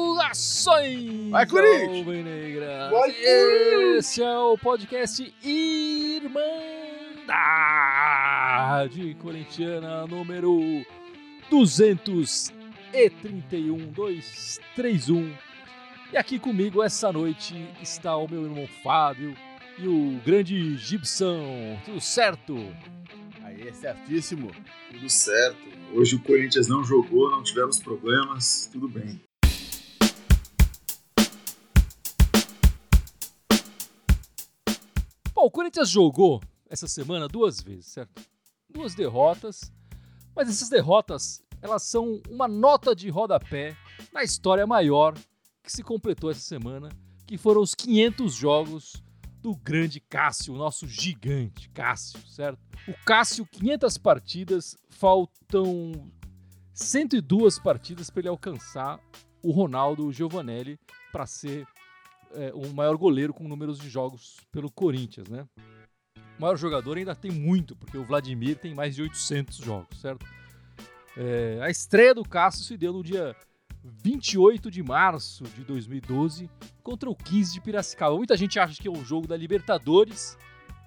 Saudações! Vai, Corinthians! Vai, Esse é o podcast Irmandade Corintiana número 231, 231. E aqui comigo essa noite está o meu irmão Fábio e o grande Gibson. Tudo certo? Aí, é certíssimo. Tudo certo. Hoje o Corinthians não jogou, não tivemos problemas, tudo bem. Bom, o Corinthians jogou essa semana duas vezes, certo? Duas derrotas, mas essas derrotas elas são uma nota de rodapé na história maior que se completou essa semana, que foram os 500 jogos do grande Cássio, o nosso gigante Cássio, certo? O Cássio, 500 partidas, faltam 102 partidas para ele alcançar o Ronaldo Giovanelli para ser é, o maior goleiro com números de jogos pelo Corinthians, né? O maior jogador ainda tem muito, porque o Vladimir tem mais de 800 jogos, certo? É, a estreia do Cássio se deu no dia 28 de março de 2012 contra o 15 de Piracicaba. Muita gente acha que é o jogo da Libertadores,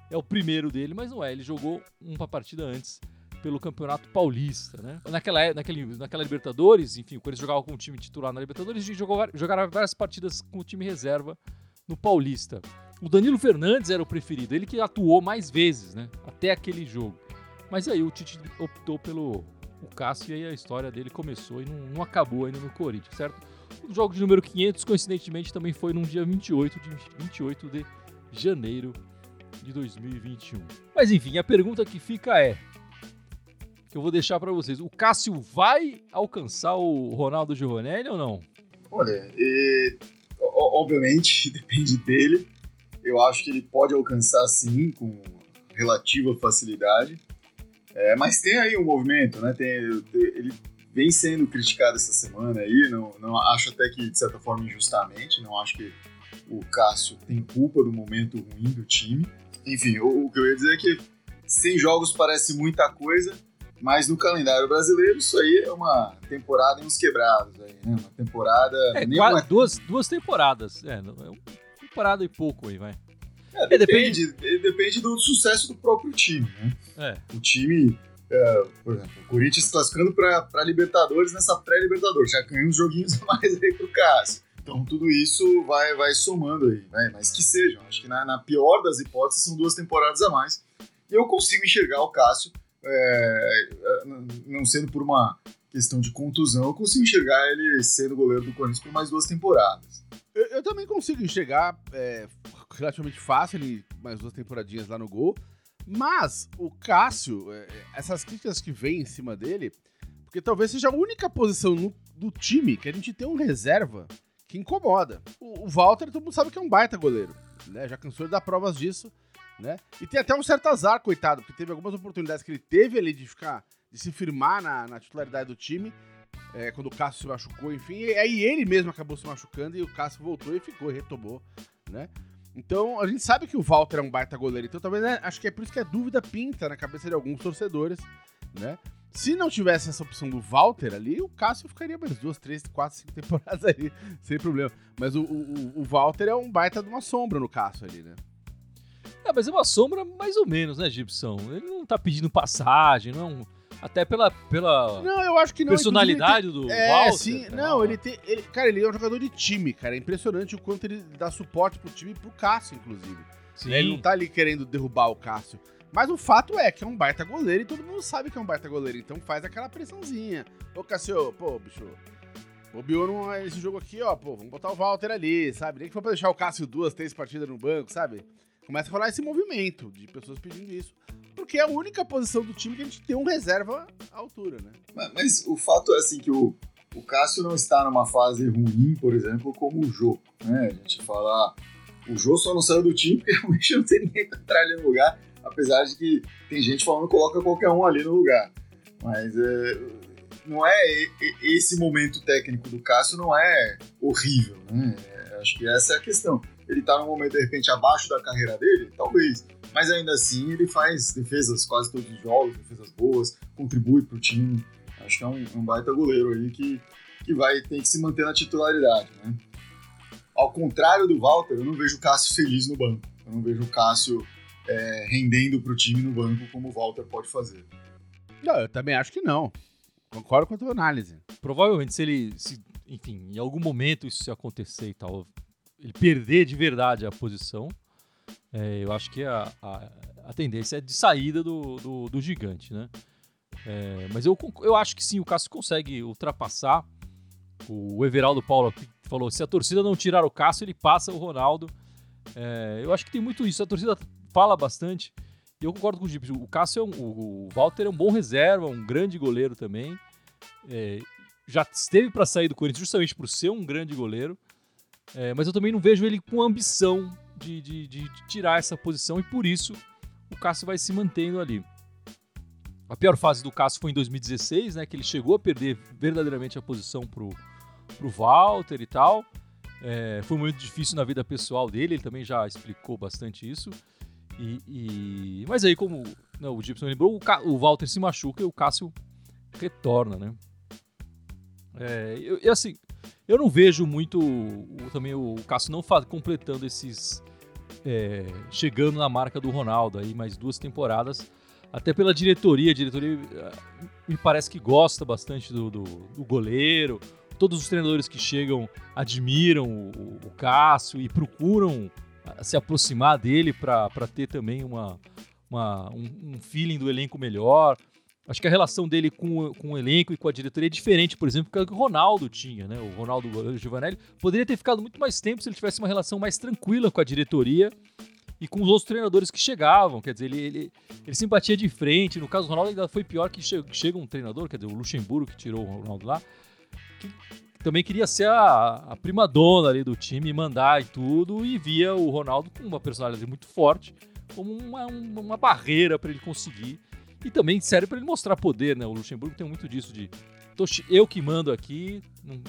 é o primeiro dele, mas não é. Ele jogou uma partida antes pelo Campeonato Paulista, né? Naquela, naquele, naquela Libertadores, enfim, quando eles jogavam com o time titular na Libertadores, eles jogaram várias partidas com o time reserva no Paulista. O Danilo Fernandes era o preferido, ele que atuou mais vezes, né? Até aquele jogo. Mas aí o Tite optou pelo o Cássio e a história dele começou e não, não acabou ainda no Corinthians, certo? O jogo de número 500, coincidentemente, também foi num dia 28 de, 28 de janeiro de 2021. Mas enfim, a pergunta que fica é: que eu vou deixar para vocês. O Cássio vai alcançar o Ronaldo Giovanelli ou não? Olha, e, obviamente depende dele. Eu acho que ele pode alcançar sim, com relativa facilidade. É, mas tem aí um movimento, né? Tem, ele vem sendo criticado essa semana aí. Não, não acho até que de certa forma injustamente. Não acho que o Cássio tem culpa do momento ruim do time. Enfim, o, o que eu ia dizer é que 100 jogos parece muita coisa, mas no calendário brasileiro, isso aí é uma temporada em uns quebrados. Aí, né? Uma temporada. É, quase, uma- duas, duas temporadas. É, é uma temporada e pouco aí, vai. É, É, depende- depende, depende do sucesso do próprio time. Né? É. O time, é, por exemplo, o Corinthians classificando para Libertadores nessa pré-Libertadores. Já ganhou uns joguinhos a mais aí pro Cássio. Então tudo isso vai, vai somando aí, né? mas que sejam. Acho que na, na pior das hipóteses são duas temporadas a mais. E eu consigo enxergar o Cássio, é, é, não sendo por uma questão de contusão, eu consigo enxergar ele sendo goleiro do Corinthians por mais duas temporadas. Eu, eu também consigo enxergar é, relativamente fácil ele mais duas temporadinhas lá no gol. Mas o Cássio, é, essas críticas que vêm em cima dele, porque talvez seja a única posição no- do time que a gente tem um reserva que incomoda. O, o Walter, todo mundo sabe que é um baita goleiro, né? Já cansou de dar provas disso, né? E tem até um certo azar, coitado, porque teve algumas oportunidades que ele teve ali de ficar, de se firmar na, na titularidade do time, é, quando o Cássio se machucou, enfim. E aí ele mesmo acabou se machucando e o Cássio voltou e ficou, e retomou, né? Então a gente sabe que o Walter é um baita goleiro, então talvez né, acho que é por isso que a dúvida pinta na cabeça de alguns torcedores, né? Se não tivesse essa opção do Walter ali, o Cássio ficaria mais duas, três, quatro, cinco temporadas ali, sem problema. Mas o, o, o Walter é um baita de uma sombra no Cássio ali, né? É, mas é uma sombra mais ou menos, né, Gibson? Ele não tá pedindo passagem, não. Até pela, pela Não, eu acho que não. personalidade do É, Walter. sim. cara. Não, ele tem. Ele, cara, ele é um jogador de time, cara. É impressionante o quanto ele dá suporte pro time e pro Cássio, inclusive. Sim. Né? Ele não tá ali querendo derrubar o Cássio. Mas o fato é que é um baita goleiro e todo mundo sabe que é um baita goleiro. Então faz aquela pressãozinha. Ô, Cássio, pô, bicho. Bobeou num- nesse jogo aqui, ó, pô, vamos botar o Walter ali, sabe? Nem que for pra deixar o Cássio duas, três partidas no banco, sabe? Começa a rolar esse movimento de pessoas pedindo isso. Porque é a única posição do time que a gente tem um reserva à altura, né? Mas, mas o fato é assim que o, o Cássio não está numa fase ruim, por exemplo, como o Jô. Né? A gente fala. O Jô só não saiu do time porque realmente não tem ninguém pra entrar ali no lugar. Apesar de que tem gente falando que coloca qualquer um ali no lugar. Mas é, não é esse momento técnico do Cássio não é horrível, né? É, Acho que essa é a questão. Ele tá num momento, de repente, abaixo da carreira dele? Talvez. Mas ainda assim, ele faz defesas quase todos os jogos, defesas boas, contribui pro time. Acho que é um, um baita goleiro aí que, que vai ter que se manter na titularidade, né? Ao contrário do Walter, eu não vejo o Cássio feliz no banco. Eu não vejo o Cássio é, rendendo pro time no banco como o Walter pode fazer. Não, eu também acho que não. Concordo com a tua análise. Provavelmente, se ele, se, enfim, em algum momento isso se acontecer e tal, ele perder de verdade a posição, é, eu acho que a, a, a, tendência é de saída do, do, do gigante, né? É, mas eu, eu acho que sim, o Cássio consegue ultrapassar. O Everaldo Paulo falou: se a torcida não tirar o Cássio, ele passa o Ronaldo. É, eu acho que tem muito isso. A torcida fala bastante. E eu concordo com o Gip. O Cássio é um, o Walter é um bom reserva, um grande goleiro também. É, já esteve para sair do Corinthians justamente por ser um grande goleiro. É, mas eu também não vejo ele com ambição de, de, de, tirar essa posição e por isso o Cássio vai se mantendo ali. A pior fase do Cássio foi em 2016, né? Que ele chegou a perder verdadeiramente a posição pro, pro Walter e tal. É, foi muito difícil na vida pessoal dele, ele também já explicou bastante isso. E, e... Mas aí, como né, o Gibson lembrou, o, o, Walter se machuca e o Cássio retorna, né? É, eu, eu, assim, eu não vejo muito o, também o Cássio não faz, completando esses. É, chegando na marca do Ronaldo aí, mais duas temporadas. Até pela diretoria, a diretoria é, me parece que gosta bastante do, do, do goleiro. Todos os treinadores que chegam admiram o, o Cássio e procuram se aproximar dele para ter também uma, uma um, um, feeling do elenco melhor. Acho que a relação dele com, com o elenco e com a diretoria é diferente, por exemplo, que o Ronaldo tinha, né? O Ronaldo Giovanelli poderia ter ficado muito mais tempo se ele tivesse uma relação mais tranquila com a diretoria e com os outros treinadores que chegavam. Quer dizer, ele, ele, ele simpatia de frente. No caso do Ronaldo, ainda foi pior que chega, chega um treinador, quer dizer, o Luxemburgo que tirou o Ronaldo lá, que também queria ser a, a prima dona ali do time, mandar e tudo, e via o Ronaldo com uma personalidade muito forte como uma, uma barreira para ele conseguir e também serve para ele mostrar poder, né? O Luxemburgo tem muito disso de eu que mando aqui, não,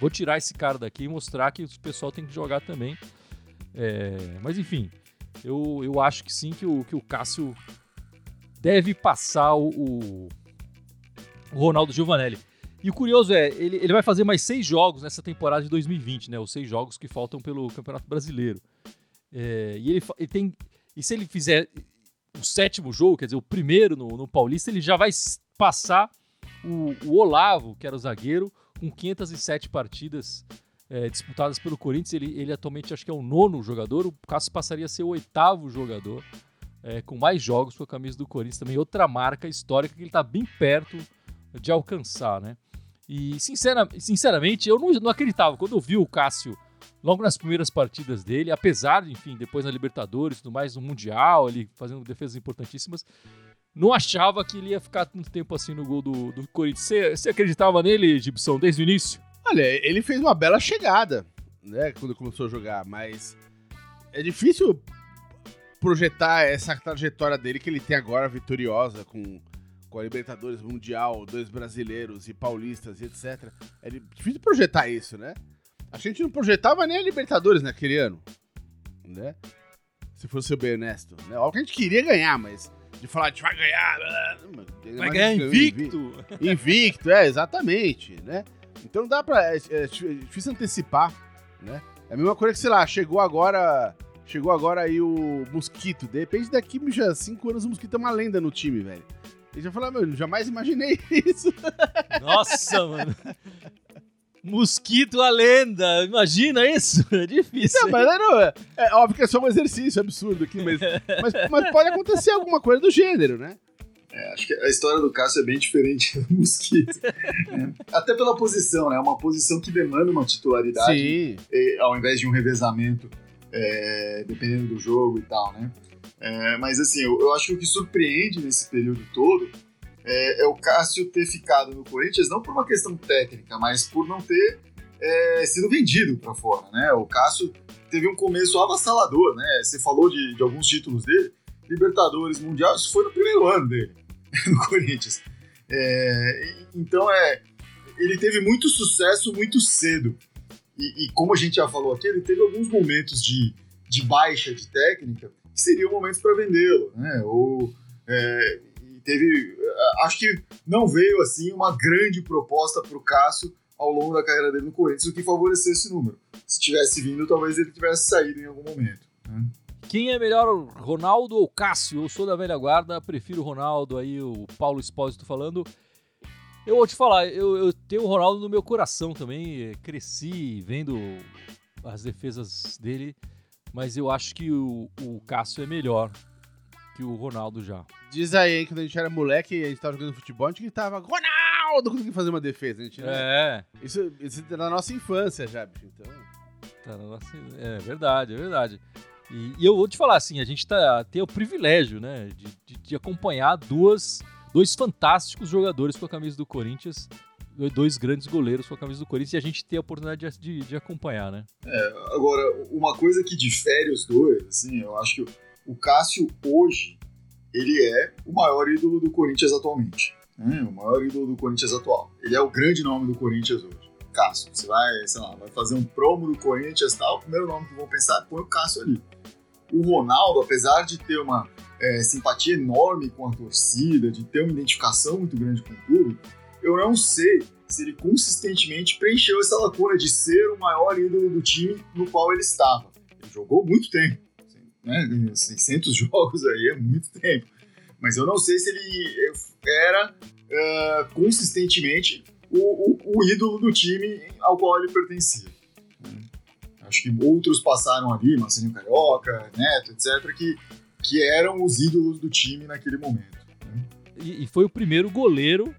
vou tirar esse cara daqui e mostrar que o pessoal tem que jogar também. É, mas enfim, eu, eu acho que sim, que o, que o Cássio deve passar o, o, o Ronaldo Giovanelli. E o curioso é, ele, ele vai fazer mais seis jogos nessa temporada de 2020, né? Os seis jogos que faltam pelo Campeonato Brasileiro. É, e ele, ele tem. E se ele fizer o sétimo jogo, quer dizer, o primeiro no, no Paulista, ele já vai passar o, o, Olavo, que era o zagueiro, com 507 partidas é, disputadas pelo Corinthians. Ele, ele atualmente acho que é o nono jogador, o Cássio passaria a ser o oitavo jogador é, com mais jogos com a camisa do Corinthians. Também outra marca histórica que ele está bem perto de alcançar, né? E sincera, sinceramente, eu não, não acreditava. Quando eu vi o Cássio logo nas primeiras partidas dele, apesar, enfim, depois na Libertadores e tudo mais, no Mundial, ele fazendo defesas importantíssimas, não achava que ele ia ficar tanto tempo assim no gol do, do Corinthians. Você, você acreditava nele, Gibson, desde o início? Olha, ele fez uma bela chegada, né, quando começou a jogar, mas é difícil projetar essa trajetória dele que ele tem agora vitoriosa com com a Libertadores Mundial, dois brasileiros e paulistas e etc. É difícil projetar isso, né? A gente não projetava nem a Libertadores naquele ano, né? Se fosse bem honesto. Né? Óbvio que a gente queria ganhar, mas de falar, a gente vai ganhar. Vai ganhar invicto. Invicto, é, exatamente, né? Então dá pra. É, é, difícil antecipar, né? É a mesma coisa que, sei lá, chegou agora. Chegou agora aí o Mosquito. De repente, daqui já cinco anos o Mosquito é uma lenda no time, velho. Ele já falou, meu, jamais imaginei isso. Nossa, mano. Mosquito a lenda, imagina isso? É difícil. Não, mas não, é, é óbvio que é só um exercício absurdo aqui, mas, mas, mas pode acontecer alguma coisa do gênero, né? É, acho que a história do Cássio é bem diferente do Mosquito. Né? Até pela posição, né? É uma posição que demanda uma titularidade e, ao invés de um revezamento, é, dependendo do jogo e tal, né? É, mas assim, eu, eu, acho que o que surpreende nesse período todo é, é, o Cássio ter ficado no Corinthians não por uma questão técnica, mas por não ter é, sido vendido para fora, né? O Cássio teve um começo avassalador, né? Você falou de, de alguns títulos dele, Libertadores, Mundial, isso foi no primeiro ano dele no Corinthians. É, então é, ele teve muito sucesso muito cedo. E, e, como a gente já falou aqui, ele teve alguns momentos de, de baixa de técnica que seriam momentos para vendê-lo, né? Ou é, teve, acho que não veio assim uma grande proposta para o Cássio ao longo da carreira dele no Corinthians, o que favoreceu esse número. Se tivesse vindo, talvez ele tivesse saído em algum momento. Né? Quem é melhor, Ronaldo ou Cássio? Eu sou da velha guarda, prefiro o Ronaldo, aí o Paulo Espósito falando. Eu vou te falar, eu, eu, tenho o Ronaldo no meu coração também, cresci vendo as defesas dele, mas eu acho que o, o Cássio é melhor que o Ronaldo já. Diz aí, hein, quando a gente era moleque e a gente tava jogando futebol, a gente gritava Ronaldo quando fazer uma defesa. A gente, né? É. Isso, isso é na nossa infância já, bicho, então... Tá na nossa... É verdade, é verdade. E, e, eu vou te falar assim, a gente tá, tem o privilégio, né, de, de, de, acompanhar duas, dois fantásticos jogadores com a camisa do Corinthians, dois grandes goleiros com a camisa do Corinthians, e a gente tem a oportunidade de, de acompanhar, né? É, agora, uma coisa que difere os dois, assim, eu acho que o Cássio hoje, ele é o maior ídolo do Corinthians atualmente. Né? O maior ídolo do Corinthians atual. Ele é o grande nome do Corinthians hoje. Cássio. Você vai, sei lá, vai fazer um promo do Corinthians tal, o primeiro nome que vão pensar, põe o Cássio ali. O Ronaldo, apesar de ter uma é, simpatia enorme com a torcida, de ter uma identificação muito grande com o clube, eu não sei se ele consistentemente preencheu essa lacuna de ser o maior ídolo do time no qual ele estava. Ele jogou muito tempo, né? 600 jogos aí é muito tempo. Mas eu não sei se ele era uh, consistentemente o, o, o, ídolo do time ao qual ele pertencia. Né? Acho que outros passaram ali, Marcelinho Carioca, Neto, etc., que, que eram os ídolos do time naquele momento. Né? E, e, foi o primeiro goleiro,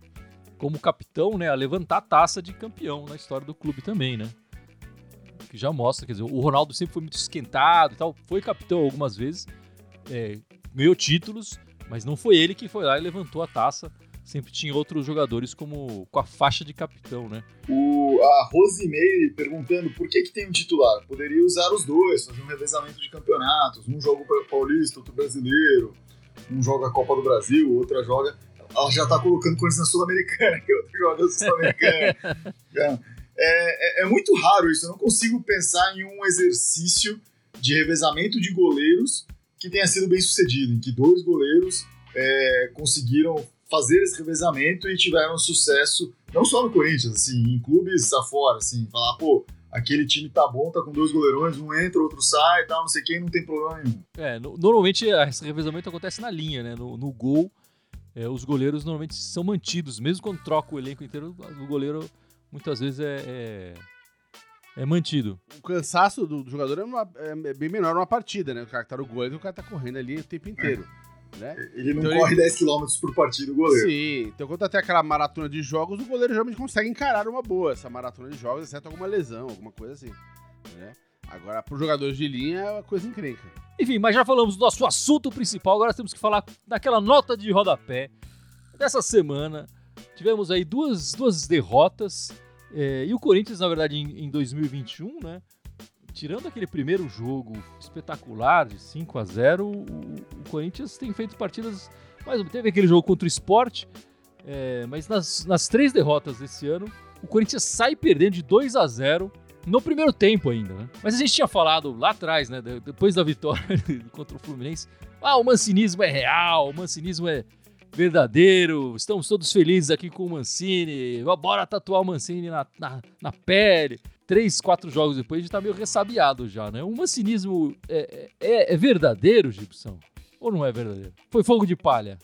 como capitão, né, a levantar a taça de campeão na história do clube também, né? Que já mostra, quer dizer, o Ronaldo sempre foi muito esquentado e tal, foi capitão algumas vezes, é, ganhou títulos, mas não foi ele que foi lá e levantou a taça sempre tinha outros jogadores como com a faixa de capitão, né? O, a Rosemary perguntando por que, que tem um titular. Poderia usar os dois, fazer um revezamento de campeonatos. Um joga o Paulista, outro brasileiro. Um joga a Copa do Brasil, outra joga. Ela já tá colocando coisas na Sul-Americana, que outra joga Sul-Americana. é, é, é muito raro isso. Eu não consigo pensar em um exercício de revezamento de goleiros que tenha sido bem sucedido, em que dois goleiros é, conseguiram fazer esse revezamento e tiveram sucesso, não só no Corinthians, assim, em clubes afora, assim, falar, pô, aquele time tá bom, tá com dois goleirões, um entra, outro sai tal, não sei quem, não tem problema nenhum. É, no, normalmente esse revezamento acontece na linha, né? No, no gol, é, os goleiros normalmente são mantidos, mesmo quando troca o elenco inteiro, o goleiro muitas vezes é, é, é mantido. O cansaço do, do jogador é, uma, é, bem menor numa partida, né? O cara que tá no gol, o cara tá correndo ali o tempo inteiro. É. Né? Ele não então corre ele... 10 km por partida, o goleiro. Sim, então quando tem aquela maratona de jogos, o goleiro geralmente consegue encarar uma boa essa maratona de jogos, exceto alguma lesão, alguma coisa assim. Né? Agora, para os jogadores de linha, é uma coisa incrível. Enfim, mas já falamos do nosso assunto principal, agora temos que falar daquela nota de rodapé dessa semana. Tivemos aí duas, duas derrotas, é, e o Corinthians, na verdade, em, em 2021, né? tirando aquele primeiro jogo espetacular de 5 a 0 o, o Corinthians tem feito partidas. Mas teve aquele jogo contra o esporte, é, mas nas, nas três derrotas desse ano, o Corinthians sai perdendo de 2 a 0 no primeiro tempo ainda, né? Mas a gente tinha falado lá atrás, né? Depois da vitória contra o Fluminense, ah, o mancinismo é real, o mancinismo é verdadeiro, estamos todos felizes aqui com o Mancini, bora tatuar o Mancini na, na, na pele três, quatro jogos depois, a gente tá meio ressabiado já, né? O mancinismo é, é, é verdadeiro, Gibson? Ou não é verdadeiro? Foi fogo de palha?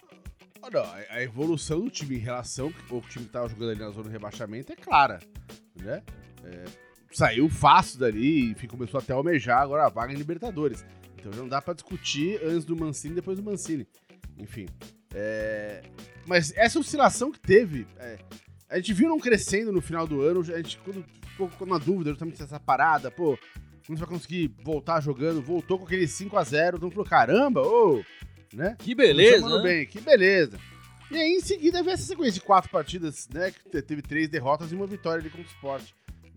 Não, a evolução do time em relação ao time que tava jogando ali na zona de rebaixamento é clara, né? É, saiu fácil dali e começou até a almejar agora a vaga em Libertadores. Então já não dá para discutir antes do Mancini depois do Mancini. Enfim. É... Mas essa oscilação que teve, é... a gente viu não crescendo no final do ano. A gente, quando ficou, ficou na dúvida justamente dessa parada, pô, não vai conseguir voltar jogando, voltou com aquele 5x0, então falou, caramba, ô, né? Que beleza, né? bem, que beleza. E aí, em seguida, veio essa sequência de quatro partidas, né, que teve três derrotas e uma vitória ali contra o Sport,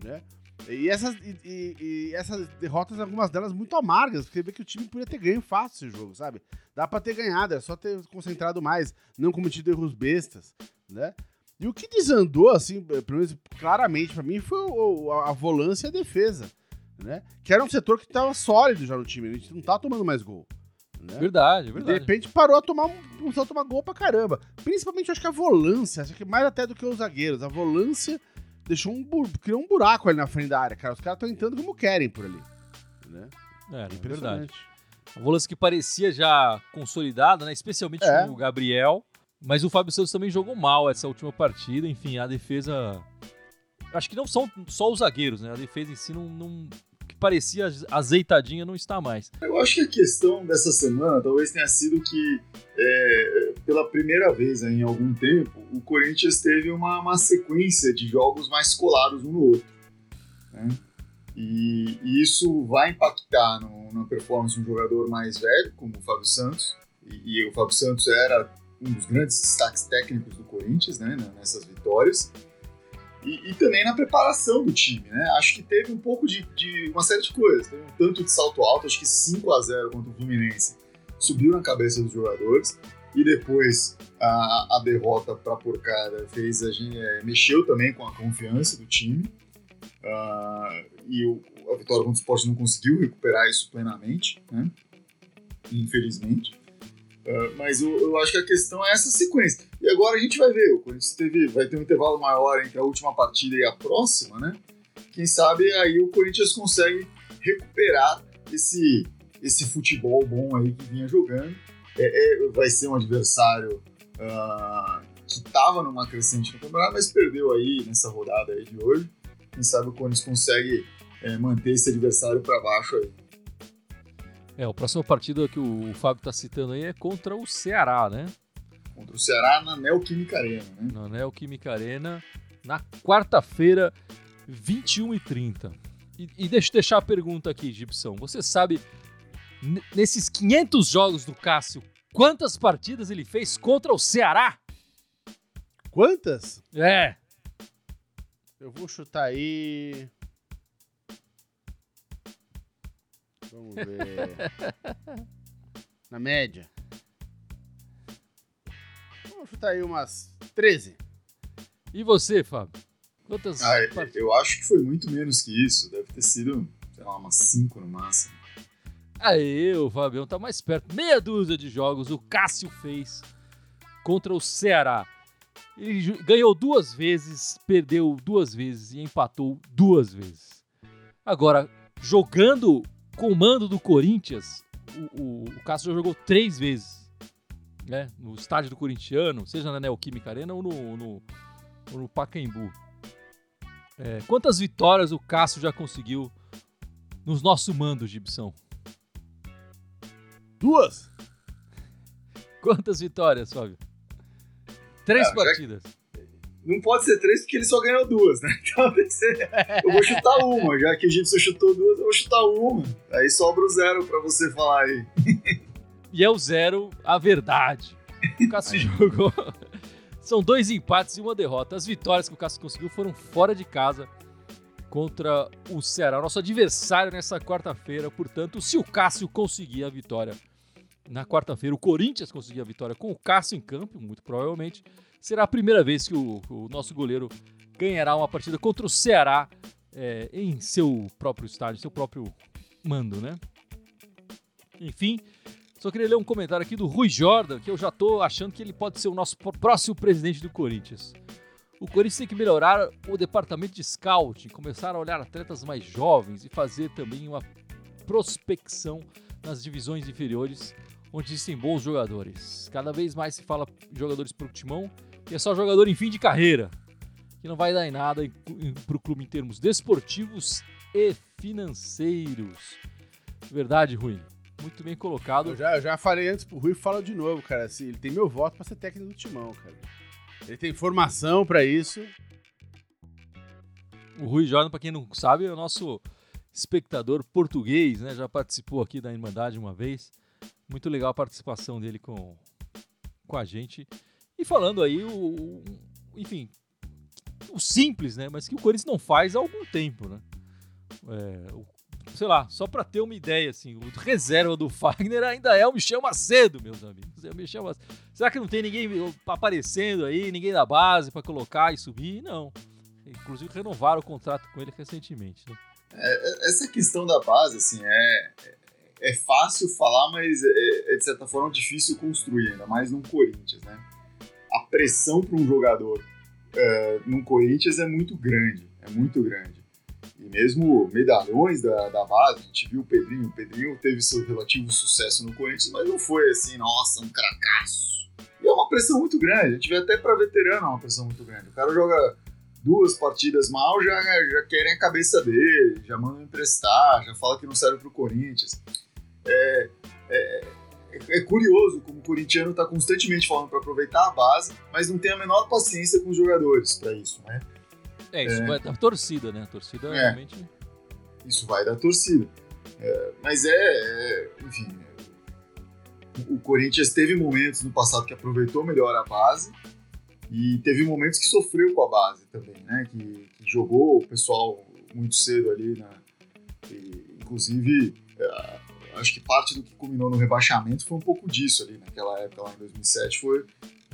né? E essas, e, e, e, essas derrotas, algumas delas muito amargas, porque vê que o time podia ter ganho fácil esse jogo, sabe? Dá pra ter ganhado, é só ter concentrado mais, não cometido erros bestas, né? E o que desandou, assim, pelo menos claramente pra mim, foi o, a, a volância e a defesa, né? Que era um setor que tava sólido já no time, a gente não tá tomando mais gol. Né? Verdade, E verdade. de repente parou a tomar, começou a tomar gol pra caramba. Principalmente, acho que a volância, acho que mais até do que os zagueiros. A volância deixou um, bu- criou um buraco ali na frente da área, cara. Os caras estão entrando como querem por ali. Né? É, é verdade. A volância que parecia já consolidada, né? Especialmente É. com o Gabriel. Mas o Fábio Santos também jogou mal essa última partida. Enfim, a defesa. Acho que não são só os zagueiros, né? A defesa em si não. não- parecia azeitadinha não está mais. Eu acho que a questão dessa semana talvez tenha sido que, é, pela primeira vez em algum tempo, o Corinthians teve uma, uma sequência de jogos mais colados um no outro. né? E, e isso vai impactar no- na performance de um jogador mais velho, como o Fábio Santos. E, e o Fábio Santos era um dos grandes destaques técnicos do Corinthians né, nessas vitórias. E, e também na preparação do time, né? Acho que teve um pouco de, de uma série de coisas. Teve um tanto de salto alto, acho que 5 a 0 contra o Fluminense subiu na cabeça dos jogadores. E depois a, a derrota para a porcada fez a gente, é, mexeu também com a confiança do time. Ah, e o, a vitória contra o Sport não conseguiu recuperar isso plenamente, né? Infelizmente. Ah, mas eu, eu acho que a questão é essa sequência. E agora a gente vai ver. O Corinthians teve, vai ter um intervalo maior entre a última partida e a próxima, né? Quem sabe aí o Corinthians consegue recuperar esse, esse futebol bom aí que vinha jogando. É, é, vai ser um adversário ah, que estava numa crescente no campeonato, mas perdeu aí nessa rodada aí de hoje. Quem sabe o Corinthians consegue é, manter esse adversário para baixo aí. É, a próxima partida que o Fábio tá citando aí é contra o Ceará, né? Contra o Ceará na Neoquímica Arena, né? Na Neoquímica Arena, na quarta-feira, 21h30. E, e deixa eu deixar a pergunta aqui, Gibson. Você sabe, nesses 500 jogos do Cássio, quantas partidas ele fez contra o Ceará? Quantas? É, Eu vou chutar aí. Vamos ver. Na média. Vamos chutar aí umas 13. e você, Fábio? Quantas Ah, partidas? eu acho que foi muito menos que isso. Deve ter sido, sei lá, umas 5 no máximo. Aê, o Fabião tá mais perto. Meia dúzia de jogos o Cássio fez contra o Ceará. Ele ganhou duas vezes, perdeu duas vezes e empatou duas vezes. Agora, jogando com o mando do Corinthians, o, o, o Cássio já jogou três vezes. Né? No estádio do Corintiano, seja na Neoquímica Arena ou no, no, ou no Pacaembu. É, quantas vitórias o Cássio já conseguiu nos nossos mandos, Gibson? Duas? Quantas vitórias, Fábio? Três Ah, já- partidas. Não pode ser três porque ele só ganhou duas, né? Então tem que ser. Eu vou chutar uma, já que o Gibson chutou duas, eu vou chutar uma. Aí sobra o zero pra você falar aí. E é o zero a verdade. O Cássio jogou. São dois empates e uma derrota. As vitórias que o Cássio conseguiu foram fora de casa contra o Ceará, nosso adversário nessa quarta-feira. Portanto, se o Cássio conseguir a vitória na quarta-feira, o Corinthians conseguir a vitória com o Cássio em campo, muito provavelmente, será a primeira vez que o, o nosso goleiro ganhará uma partida contra o Ceará é, em seu próprio estádio, seu próprio mando, né? Enfim, só queria ler um comentário aqui do Rui Jordan, que eu já tô achando que ele pode ser o nosso pró- próximo presidente do Corinthians. O Corinthians tem que melhorar o departamento de scouting, começar a olhar atletas mais jovens e fazer também uma prospecção nas divisões inferiores, onde existem bons jogadores. Cada vez mais se fala jogadores pro timão, e é só jogador em fim de carreira, que não vai dar em nada em- pro clube em termos desportivos e financeiros. Verdade, Rui. Muito bem colocado. Eu já, eu já falei antes pro Rui, fala de novo, cara. Assim, ele tem meu voto pra ser técnico do timão, cara. Ele tem formação pra isso. O Rui Jordan, para quem não sabe, é o nosso espectador português, né? Já participou aqui da Irmandade uma vez. Muito legal a participação dele com, com a gente. E falando aí, o, o- enfim, o simples, né? Mas que o Corinthians não faz há algum tempo, né? É, o- sei lá, só para ter uma ideia, assim, o reserva do Fagner ainda é o Michel Macedo, meus amigos. É o Michel Macedo. Será que não tem ninguém aparecendo aí, ninguém da base para colocar e subir? Não. Inclusive renovaram o contrato com ele recentemente. Né? É, é essa questão da base, assim, é, é fácil falar, mas é, é, de certa forma difícil construir, ainda mais no Corinthians, né? A pressão para um jogador é, no Corinthians é muito grande, é muito grande. E mesmo medalhões da, da base, a gente viu o Pedrinho, o Pedrinho teve seu relativo sucesso no Corinthians, mas não foi assim, nossa, um cracaço. E é uma pressão muito grande, a gente vê até para veterano uma pressão muito grande. O cara joga duas partidas mal, já, já querem a cabeça dele, já mandam emprestar, já fala que não serve pro Corinthians. É, é, é curioso como o corintiano está constantemente falando para aproveitar a base, mas não tem a menor paciência com os jogadores para isso, né? É, isso é. vai da torcida, né? A torcida é. realmente. Isso vai da torcida. É, mas é, é enfim. O Corinthians teve momentos no passado que aproveitou melhor a base e teve momentos que sofreu com a base também, né? Que, que jogou o pessoal muito cedo ali, né? E, inclusive, é, acho que parte do que culminou no rebaixamento foi um pouco disso ali, naquela época lá em 2007, foi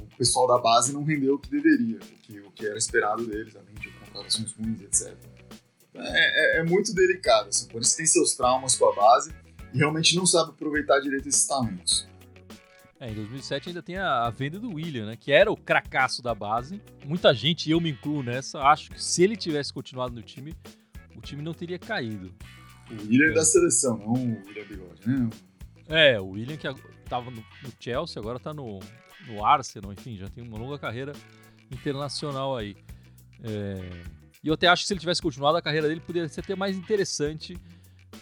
o pessoal da base não rendeu o que deveria, o que, o que era esperado deles, além contratações ruins, etc. É, é, é, muito delicado. Assim. O Corinthians tem seus traumas com a base e realmente não sabe aproveitar direito esses talentos. É, em 2007 ainda tem a, a, venda do William, né? Que era o cracaço da base. Muita gente, eu me incluo nessa, acho que se ele tivesse continuado no time, o time não teria caído. O William é da seleção, não o William Bigode, né? É, o William que estava no, no, Chelsea, agora está no, no Arsenal, enfim, já tem uma longa carreira internacional aí. É... E eu até acho que se ele tivesse continuado a carreira dele, poderia ser até mais interessante.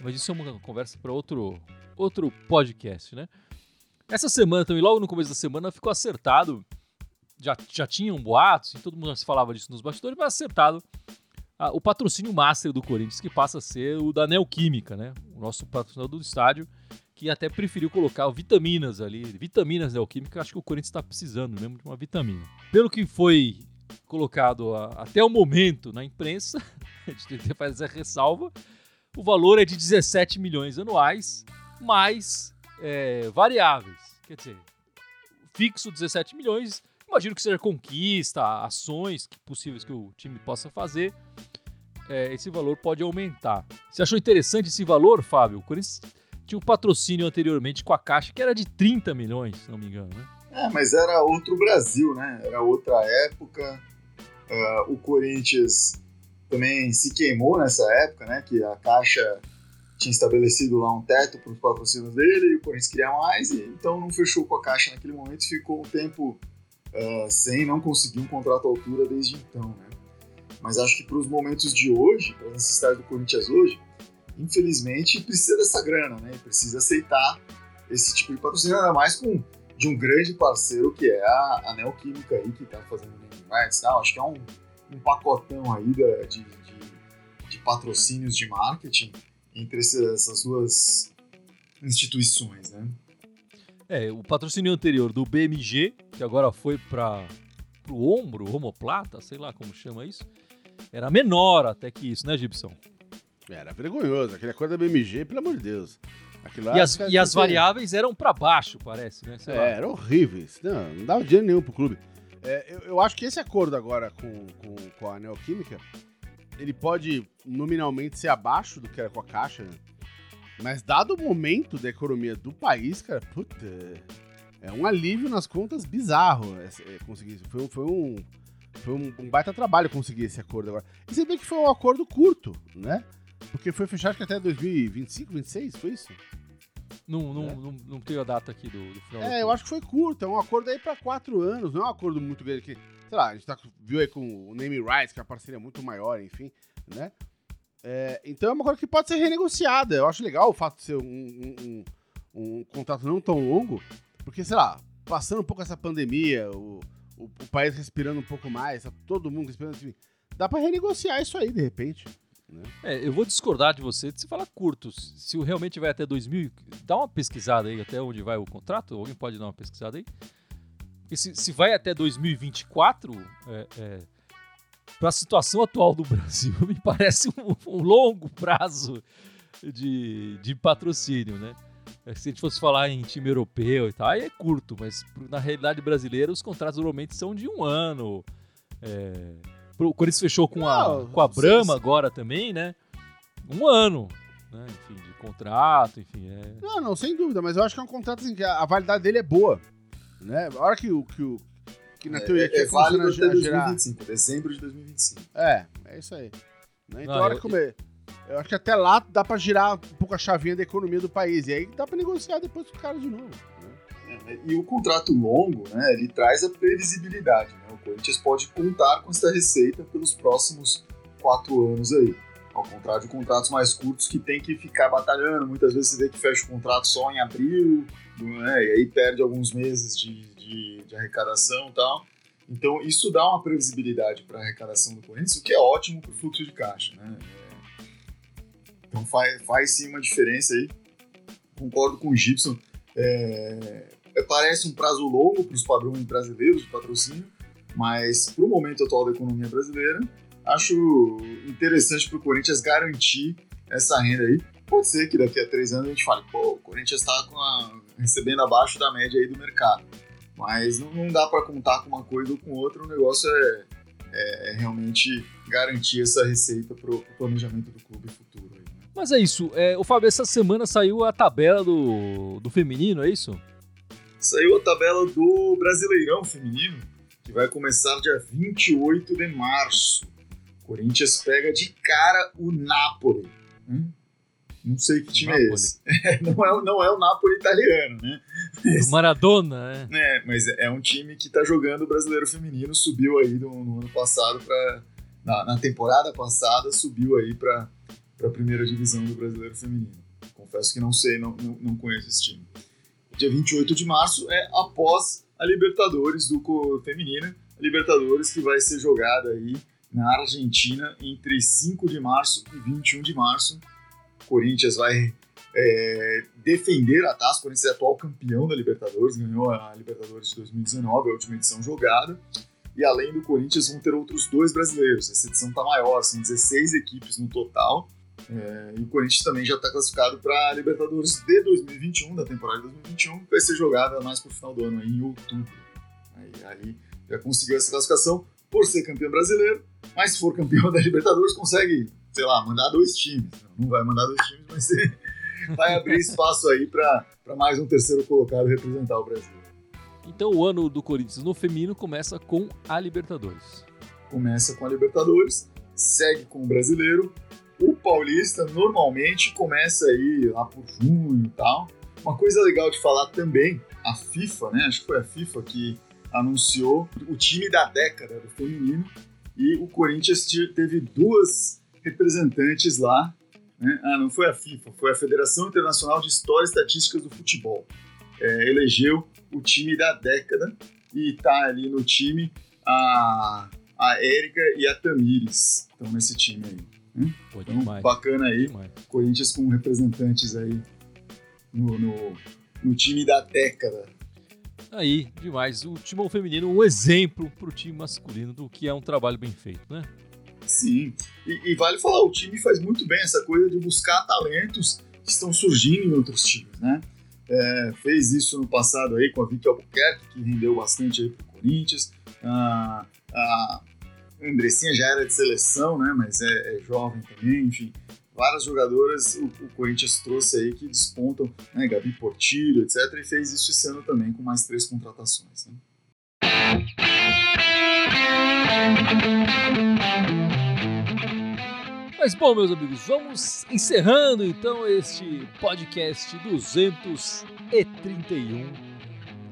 Mas isso é uma conversa para outro, outro podcast, né? Essa semana também, logo no começo da semana, ficou acertado. Já, já tinham boatos, e todo mundo já se falava disso nos bastidores, mas acertado a, o patrocínio master do Corinthians, que passa a ser o da Neoquímica, né? O nosso patrocinador do estádio, que até preferiu colocar vitaminas ali, vitaminas Neoquímica, acho que o Corinthians está precisando mesmo de uma vitamina. Pelo que foi colocado a, até o momento na imprensa, a gente fazer essa ressalva, o valor é de 17 milhões anuais, mais é, variáveis. Quer dizer, fixo 17 milhões, imagino que seja conquista, ações possíveis que o time possa fazer. É, esse valor pode aumentar. Você achou interessante esse valor, Fábio? O Corinthians tinha um patrocínio anteriormente com a Caixa que era de 30 milhões, se não me engano, né? É, mas era outro Brasil, né? Era outra época. Uh, o Corinthians também se queimou nessa época, né? Que a Caixa tinha estabelecido lá um teto para os patrocínios dele e o Corinthians queria mais, e então não fechou com a Caixa naquele momento ficou um tempo uh, sem, não conseguir um contrato à altura desde então, né? Mas acho que para os momentos de hoje, para as necessidades do Corinthians hoje, infelizmente precisa dessa grana, né? Precisa aceitar esse tipo de patrocínio, ainda mais com de um grande parceiro que é a, a Neoquímica aí, que está fazendo naming rights, tá? acho que é um, um pacotão aí de, de, de, patrocínios de marketing entre essas duas instituições, né? É, o patrocínio anterior do BMG, que agora foi para o ombro, homoplata, sei lá como chama isso, era menor até que isso, né, Gibson? Era vergonhoso, aquela coisa da BMG, pelo amor de Deus. E as, e as variáveis eram para baixo, parece, né? É, eram horríveis. Não, não dava dinheiro nenhum pro clube. É, eu, eu, acho que esse acordo agora com, com, com, a Neoquímica, ele pode nominalmente ser abaixo do que era com a Caixa, né? Mas dado o momento da economia do país, cara, puta, é um alívio nas contas bizarro é, é, conseguir isso. Foi, foi um, foi um, um, baita trabalho conseguir esse acordo agora. E você vê que foi um acordo curto, né? Porque foi fechado até 2025, 26, foi isso? Não, não, é. não, não tenho a data aqui do, do final. É, eu acho que foi curto. É um acordo aí para quatro anos. Não é um acordo muito grande. Que, sei lá, a gente tá, viu aí com o Name Rights, que é uma parceria muito maior, enfim, né? É, então é uma coisa que pode ser renegociada. Eu acho legal o fato de ser um, um, um, um contrato não tão longo, porque, sei lá, passando um pouco essa pandemia, o, o, o país respirando um pouco mais, tá todo mundo respirando, enfim, dá para renegociar isso aí de repente. Né? É, eu vou discordar de você se fala curto. Se realmente vai até 2000, dá uma pesquisada aí até onde vai o contrato. Alguém pode dar uma pesquisada aí? Se, se vai até 2024, é, é, para a situação atual do Brasil, me parece um, um longo prazo. de, de patrocínio, né? É, Se a gente fosse falar em time europeu e tal, aí é curto, mas na realidade brasileira os contratos normalmente são de um ano. É, o Corinthians fechou com a, Não, com a Brahma agora também, né? Um ano, né? Enfim, de contrato, enfim. É... Não, não, sem dúvida, mas eu acho que é um contrato assim, que a, a validade dele é boa. Né? A hora que o. Que, o, que na teoria é, tinha é válido começando até a gerar. 2025, dezembro de 2025. É, é isso aí. Né? Então, Não, a hora eu- que come... eu acho que até lá dá pra girar um pouco a chavinha da economia do país. E aí dá pra negociar depois com o cara de novo. né? É, E o contrato longo, né, ele traz a previsibilidade. Né? Corinthians pode contar com essa receita pelos próximos quatro anos aí. Ao contrário de contratos mais curtos que tem que ficar batalhando. Muitas vezes você vê que fecha o contrato só em abril, né, e aí perde alguns meses de, de, de arrecadação e tal. Então isso dá uma previsibilidade para a arrecadação do Corinthians, o que é ótimo para o fluxo de caixa. Né? Então faz, faz sim uma diferença aí. Concordo com o Gibson. É, é, parece um prazo longo para os padrões brasileiros de patrocínio, mas para o momento atual da economia brasileira, acho interessante para o Corinthians garantir essa renda aí. Pode ser que daqui a três anos a gente fale, pô, o Corinthians está recebendo abaixo da média aí do mercado. Mas não, não dá para contar com uma coisa ou com outra, o negócio é, é- é realmente garantir essa receita para o planejamento do clube futuro. Aí, né? Mas é isso. É, o Fábio, essa semana saiu a tabela do, do feminino, é isso? Saiu a tabela do Brasileirão Feminino, que vai começar dia 28 de março. Corinthians pega de cara o Napoli. Hum? Não sei que time Napoli. é esse. não, é, o- não é o Napoli italiano, né? Do Maradona, né? É, mas é um time que tá jogando o Brasileiro Feminino, subiu aí no, no ano passado para na, na temporada passada subiu aí para a primeira divisão do Brasileiro Feminino. Confesso que não sei, não, não, não conheço esse time. Dia 28 de março é após a Libertadores do feminino, a Libertadores que vai ser jogada aí na Argentina entre 5 de março e 21 de março. O Corinthians vai é, defender a taça. O Corinthians é atual campeão da Libertadores, ganhou a Libertadores de 2019, a última edição jogada. E além do Corinthians, vão ter outros dois brasileiros. Essa edição está maior, são 16 equipes no total. É, e o Corinthians também já está classificado para a Libertadores de 2021, da temporada de 2021, que vai ser jogada mais para o final do ano, aí, em outubro. Aí, aí já conseguiu essa classificação por ser campeão brasileiro, mas se for campeão da Libertadores, consegue, sei lá, mandar dois times. Não vai mandar dois times, mas vai abrir espaço aí para mais um terceiro colocado representar o Brasil. Então o ano do Corinthians no feminino começa com a Libertadores. Começa com a Libertadores, segue com o Brasileiro. O Paulista normalmente começa aí lá por junho e tal. Uma coisa legal de falar também, a FIFA, né? Acho que foi a FIFA que anunciou o time da década do feminino e o Corinthians te- teve duas representantes lá. né? Ah, não foi a FIFA, foi a Federação Internacional de História e Estatísticas do Futebol. É, elegeu o time da década e tá ali no time a, a Érica e a Tamires estão nesse time aí. Pô, Então, demais. bacana aí, demais. Corinthians com representantes aí no, no, no time da década. Aí, demais. O timão feminino, um exemplo pro time masculino do que é um trabalho bem feito, né? Sim, e, e vale falar, o time faz muito bem essa coisa de buscar talentos que estão surgindo em outros times, né? É, fez isso no passado aí com a Vicky Albuquerque, que rendeu bastante aí pro Corinthians. A, a Andressinha já era de seleção, né? Mas é, é jovem também, enfim. Várias jogadoras o, o Corinthians trouxe aí que despontam, né? Gabi Portillo, etc. E fez isso esse ano também com mais três contratações, né? Mas bom, meus amigos, vamos encerrando então este podcast 231.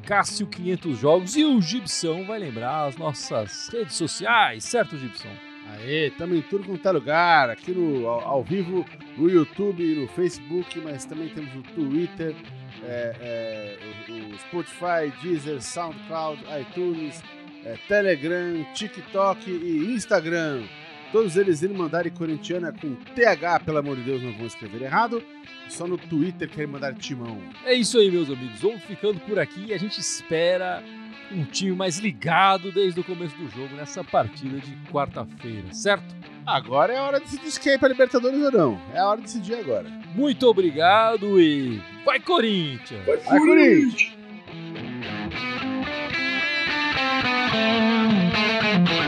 Cássio 500 jogos e o Gibson vai lembrar as nossas redes sociais, certo, Gibson? Aê, tamo em tudo quanto é lugar, aqui no, ao, ao vivo, no YouTube, no Facebook, mas também temos o Twitter, é, é, o, o Spotify, Deezer, SoundCloud, iTunes, é, Telegram, TikTok e Instagram. Todos eles indo mandar corintiana com TH, pelo amor de Deus, não vão escrever errado. Só no Twitter querem mandar timão. É isso aí, meus amigos. Vamos ficando por aqui e a gente espera um time mais ligado desde o começo do jogo nessa partida de quarta-feira, certo? Agora é a hora de decidir quem é pra Libertadores ou não. É a hora de decidir agora. Muito obrigado e vai Corinthians! Vai, Vai, Corinthians!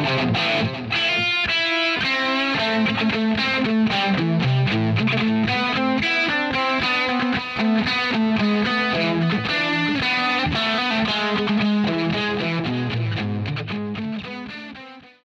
Corinthians! Thank you.